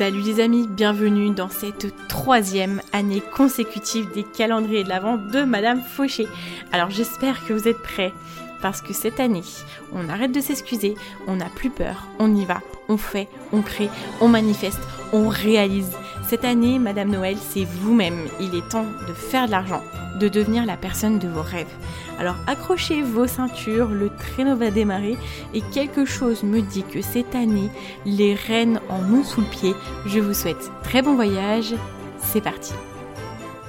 Salut les amis, bienvenue dans cette troisième année consécutive des calendriers de l'Avent de Madame Fauché. Alors j'espère que vous êtes prêts parce que cette année, on arrête de s'excuser, on n'a plus peur, on y va, on fait, on crée, on manifeste, on réalise. Cette année, Madame Noël, c'est vous-même. Il est temps de faire de l'argent, de devenir la personne de vos rêves. Alors accrochez vos ceintures, le traîneau va démarrer et quelque chose me dit que cette année, les reines en ont sous le pied. Je vous souhaite très bon voyage. C'est parti.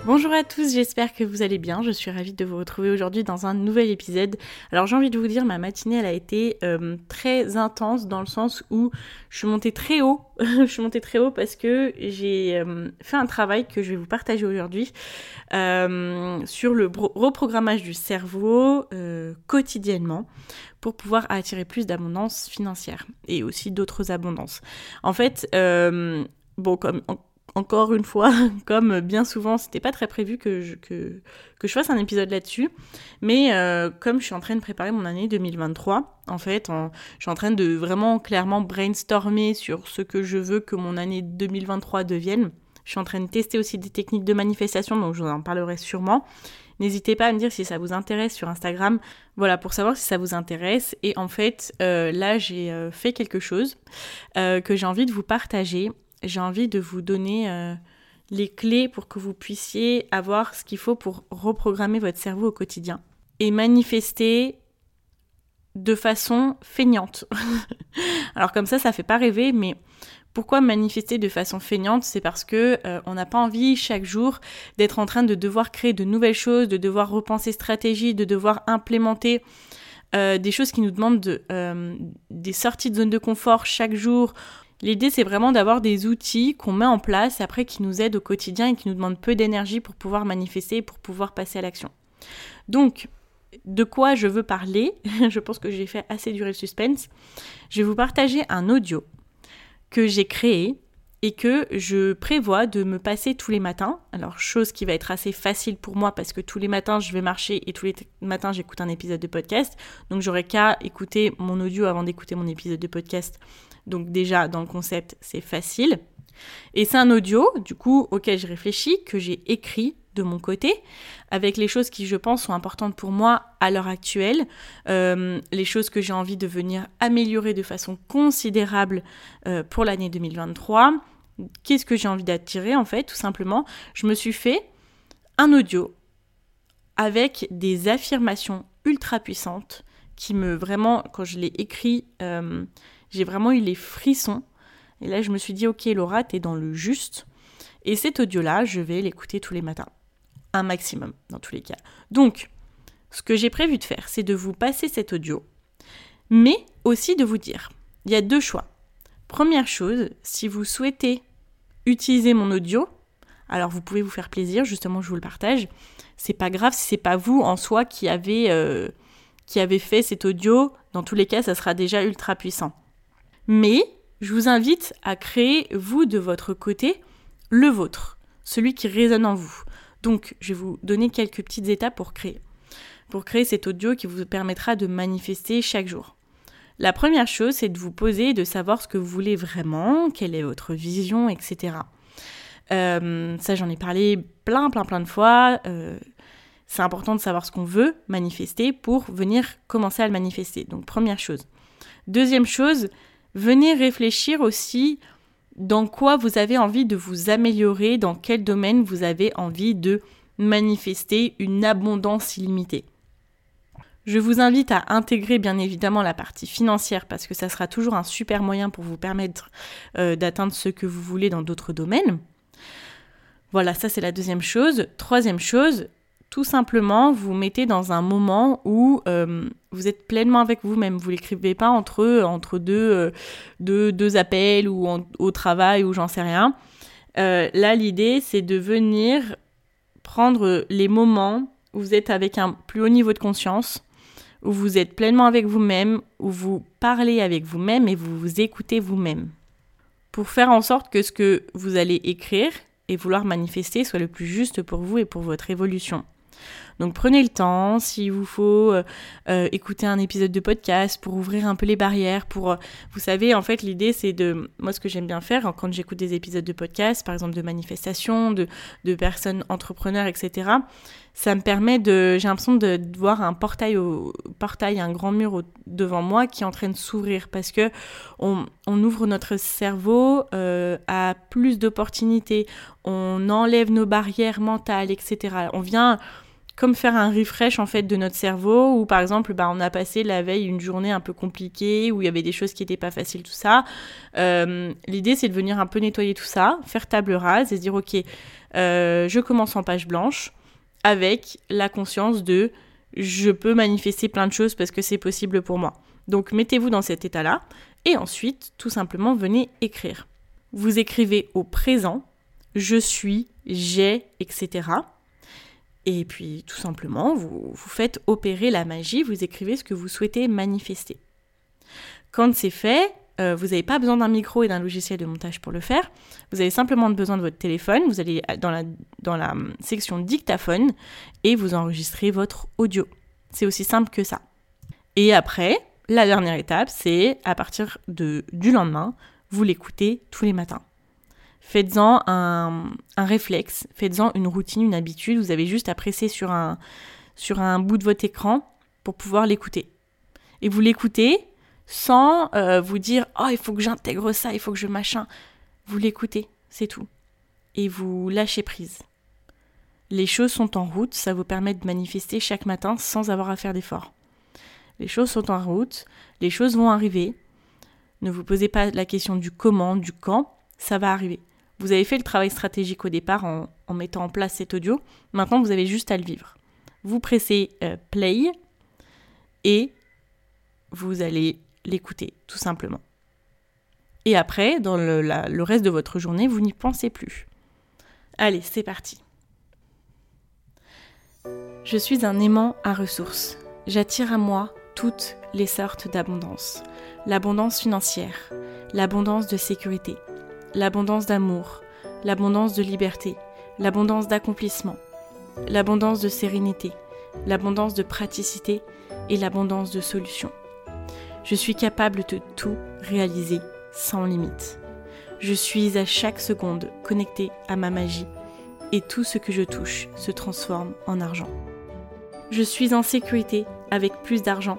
Bonjour à tous, j'espère que vous allez bien. Je suis ravie de vous retrouver aujourd'hui dans un nouvel épisode. Alors j'ai envie de vous dire, ma matinée elle a été euh, très intense dans le sens où je suis montée très haut. je suis montée très haut parce que j'ai euh, fait un travail que je vais vous partager aujourd'hui euh, sur le reprogrammage du cerveau quotidiennement pour pouvoir attirer plus d'abondance financière et aussi d'autres abondances. En fait, bon comme encore une fois, comme bien souvent, c'était pas très prévu que je, que, que je fasse un épisode là-dessus. Mais euh, comme je suis en train de préparer mon année 2023, en fait, je suis en train de vraiment clairement brainstormer sur ce que je veux que mon année 2023 devienne. Je suis en train de tester aussi des techniques de manifestation, donc je vous en parlerai sûrement. N'hésitez pas à me dire si ça vous intéresse sur Instagram, voilà, pour savoir si ça vous intéresse. Et en fait, euh, là, j'ai euh, fait quelque chose que j'ai envie de vous partager j'ai envie de vous donner euh, les clés pour que vous puissiez avoir ce qu'il faut pour reprogrammer votre cerveau au quotidien et manifester de façon feignante. Alors comme ça, ça fait pas rêver, mais pourquoi manifester de façon feignante? C'est parce que euh, on n'a pas envie chaque jour d'être en train de devoir créer de nouvelles choses, de devoir repenser stratégie, de devoir implémenter euh, des choses qui nous demandent de, des sorties de zone de confort chaque jour L'idée, c'est vraiment d'avoir des outils qu'on met en place après qui nous aident au quotidien et qui nous demandent peu d'énergie pour pouvoir manifester et pour pouvoir passer à l'action. Donc, de quoi je veux parler? Je pense que j'ai fait assez durer le suspense. Je vais vous partager un audio que j'ai créé et que je prévois de me passer tous les matins. Alors, chose qui va être assez facile pour moi parce que tous les matins je vais marcher et tous les matins j'écoute un épisode de podcast. Donc, j'aurai qu'à écouter mon audio avant d'écouter mon épisode de podcast donc déjà, dans le concept, c'est facile. Et c'est un audio, du coup, auquel je réfléchis, que j'ai écrit de mon côté, avec les choses qui, je pense, sont importantes pour moi à l'heure actuelle, euh, les choses que j'ai envie de venir améliorer de façon considérable euh, pour l'année 2023. Qu'est-ce que j'ai envie d'attirer, en fait, tout simplement? Je me suis fait un audio avec des affirmations ultra puissantes qui me, vraiment, quand je l'ai écrit, euh, j'ai vraiment eu les frissons. Et là, je me suis dit, ok Laura, t'es dans le juste. Et cet audio-là, je vais l'écouter tous les matins. Un maximum, dans tous les cas. Donc, ce que j'ai prévu de faire, c'est de vous passer cet audio, mais aussi de vous dire, il y a deux choix. Première chose, si vous souhaitez utiliser mon audio, alors vous pouvez vous faire plaisir, justement je vous le partage. C'est pas grave si c'est pas vous en soi qui euh, qui avez fait cet audio. Dans tous les cas, ça sera déjà ultra puissant. Mais je vous invite à créer, vous, de votre côté, le vôtre, celui qui résonne en vous. Donc, je vais vous donner quelques petites étapes pour créer. Pour créer cet audio qui vous permettra de manifester chaque jour. La première chose, c'est de vous poser de savoir ce que vous voulez vraiment, quelle est votre vision, etc. Euh, ça, j'en ai parlé plein, plein, plein de fois. Euh, c'est important de savoir ce qu'on veut manifester pour venir commencer à le manifester. Donc, première chose. Deuxième chose, venez réfléchir aussi dans quoi vous avez envie de vous améliorer, dans quel domaine vous avez envie de manifester une abondance illimitée. Je vous invite à intégrer bien évidemment la partie financière parce que ça sera toujours un super moyen pour vous permettre euh, d'atteindre ce que vous voulez dans d'autres domaines. Voilà, ça c'est la deuxième chose. Troisième chose, tout simplement, vous mettez dans un moment où euh, vous êtes pleinement avec vous-même. Vous l'écrivez pas entre, entre deux, deux, deux appels ou au travail ou j'en sais rien. là, l'idée, c'est de venir prendre les moments où vous êtes avec un plus haut niveau de conscience, où vous êtes pleinement avec vous-même, où vous parlez avec vous-même et vous vous écoutez vous-même. Pour faire en sorte que ce que vous allez écrire et vouloir manifester soit le plus juste pour vous et pour votre évolution. Donc prenez le temps, s'il vous faut euh, euh, écouter un épisode de podcast pour ouvrir un peu les barrières, pour... Euh, vous savez, en fait, l'idée, c'est de... Moi, ce que j'aime bien faire quand j'écoute des épisodes de podcast, par exemple de manifestations, de, de personnes entrepreneurs, etc., ça me permet de... J'ai l'impression de, voir un portail, portail, un grand mur devant moi qui est en train de s'ouvrir parce que on, ouvre notre cerveau à plus d'opportunités, on enlève nos barrières mentales, etc. On vient comme faire un refresh en fait de notre cerveau où par exemple bah, on a passé la veille une journée un peu compliquée où il y avait des choses qui n'étaient pas faciles tout ça. Euh, l'idée c'est de venir un peu nettoyer tout ça faire table rase et se dire ok euh, je commence en page blanche avec la conscience de je peux manifester plein de choses parce que c'est possible pour moi. Donc mettez-vous dans cet état là et ensuite tout simplement venez écrire vous écrivez au présent je suis j'ai etc et puis tout simplement, vous, faites opérer la magie, vous écrivez ce que vous souhaitez manifester. Quand c'est fait, euh, vous n'avez pas besoin d'un micro et d'un logiciel de montage pour le faire. Vous avez simplement besoin de votre téléphone. Vous allez dans la, hum, section dictaphone et vous enregistrez votre audio. C'est aussi simple que ça. Et après, la dernière étape, c'est à partir du lendemain, vous l'écoutez tous les matins. Faites-en un, réflexe, faites-en une routine, une habitude. Vous avez juste à presser sur un, sur un bout de votre écran pour pouvoir l'écouter. Et vous l'écoutez sans euh, vous dire Oh, il faut que j'intègre ça, il faut que je machin. Vous l'écoutez, c'est tout. Et vous lâchez prise. Les choses sont en route, ça vous permet de manifester chaque matin sans avoir à faire d'efforts. Les choses sont en route, les choses vont arriver. Ne vous posez pas la question du comment, du quand, ça va arriver. Vous avez fait le travail stratégique au départ en, mettant en place cet audio. Maintenant, vous avez juste à le vivre. Vous pressez euh, play et vous allez l'écouter, tout simplement. Et après, dans le, le reste de votre journée, vous n'y pensez plus. Allez, c'est parti. Je suis un aimant à ressources. J'attire à moi toutes les sortes d'abondance. L'abondance financière, l'abondance de sécurité, l'abondance d'amour, l'abondance de liberté, l'abondance d'accomplissement, l'abondance de sérénité, l'abondance de praticité et l'abondance de solutions. Je suis capable de tout réaliser sans limite. Je suis à chaque seconde connecté à ma magie et tout ce que je touche se transforme en argent. Je suis en sécurité avec plus d'argent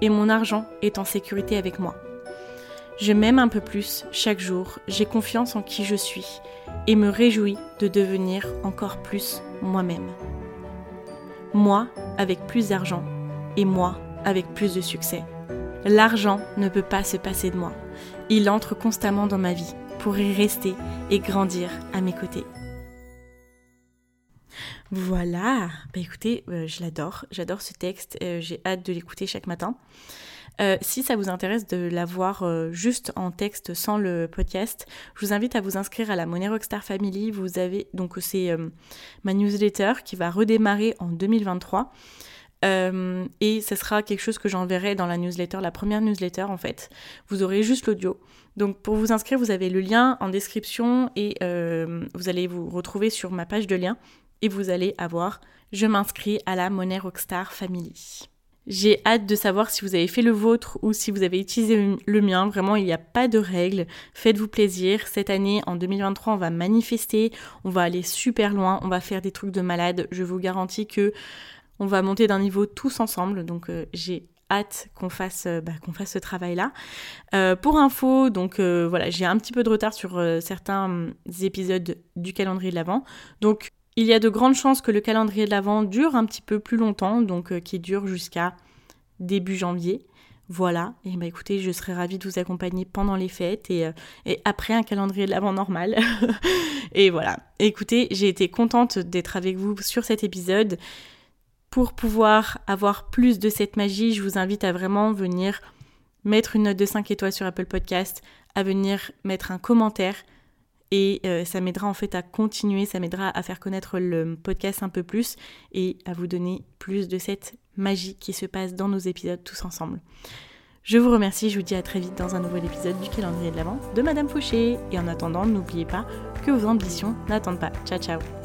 et mon argent est en sécurité avec moi. Je m'aime un peu plus chaque jour, j'ai confiance en qui je suis et me réjouis de devenir encore plus moi-même. Moi avec plus d'argent et moi avec plus de succès. L'argent ne peut pas se passer de moi. Il entre constamment dans ma vie pour y rester et grandir à mes côtés. Voilà, bah écoutez, euh, je l'adore, j'adore ce texte, euh, j'ai hâte de l'écouter chaque matin. Euh, si ça vous intéresse de l'avoir juste en texte sans le podcast, je vous invite à vous inscrire à la Money Rockstar Family. Vous avez donc c'est ma newsletter qui va redémarrer en 2023. et ce sera quelque chose que j'enverrai dans la newsletter, la première newsletter en fait. Vous aurez juste l'audio. Donc pour vous inscrire, vous avez le lien en description et vous allez vous retrouver sur ma page de lien et vous allez avoir je m'inscris à la Money Rockstar Family. J'ai hâte de savoir si vous avez fait le vôtre ou si vous avez utilisé le mien. Vraiment, il n'y a pas de règles. Faites-vous plaisir. Cette année, en 2023, on va manifester. On va aller super loin. On va faire des trucs de malade. Je vous garantis que on va monter d'un niveau tous ensemble. Donc, euh, j'ai hâte qu'on fasse, euh, bah, fasse ce travail-là. Euh, pour info, donc voilà, j'ai un petit peu de retard sur certains hum, épisodes du calendrier de l'Avent. Donc il y a de grandes chances que le calendrier de l'Avent dure un petit peu plus longtemps, donc euh, qui dure jusqu'à début janvier. Voilà, et bah écoutez, je serais ravie de vous accompagner pendant les fêtes et, euh, après un calendrier de l'avant normal. et voilà, écoutez, j'ai été contente d'être avec vous sur cet épisode. Pour pouvoir avoir plus de cette magie, je vous invite à vraiment venir mettre une note de 5 étoiles sur Apple Podcast, à venir mettre un commentaire et euh, ça m'aidera en fait à continuer, ça m'aidera à faire connaître le podcast un peu plus et à vous donner plus de cette magie qui se passe dans nos épisodes tous ensemble. Je vous remercie, je vous dis à très vite dans un nouvel épisode du calendrier de l'Avent de Madame Fauché. Et en attendant, n'oubliez pas que vos ambitions n'attendent pas. Ciao ciao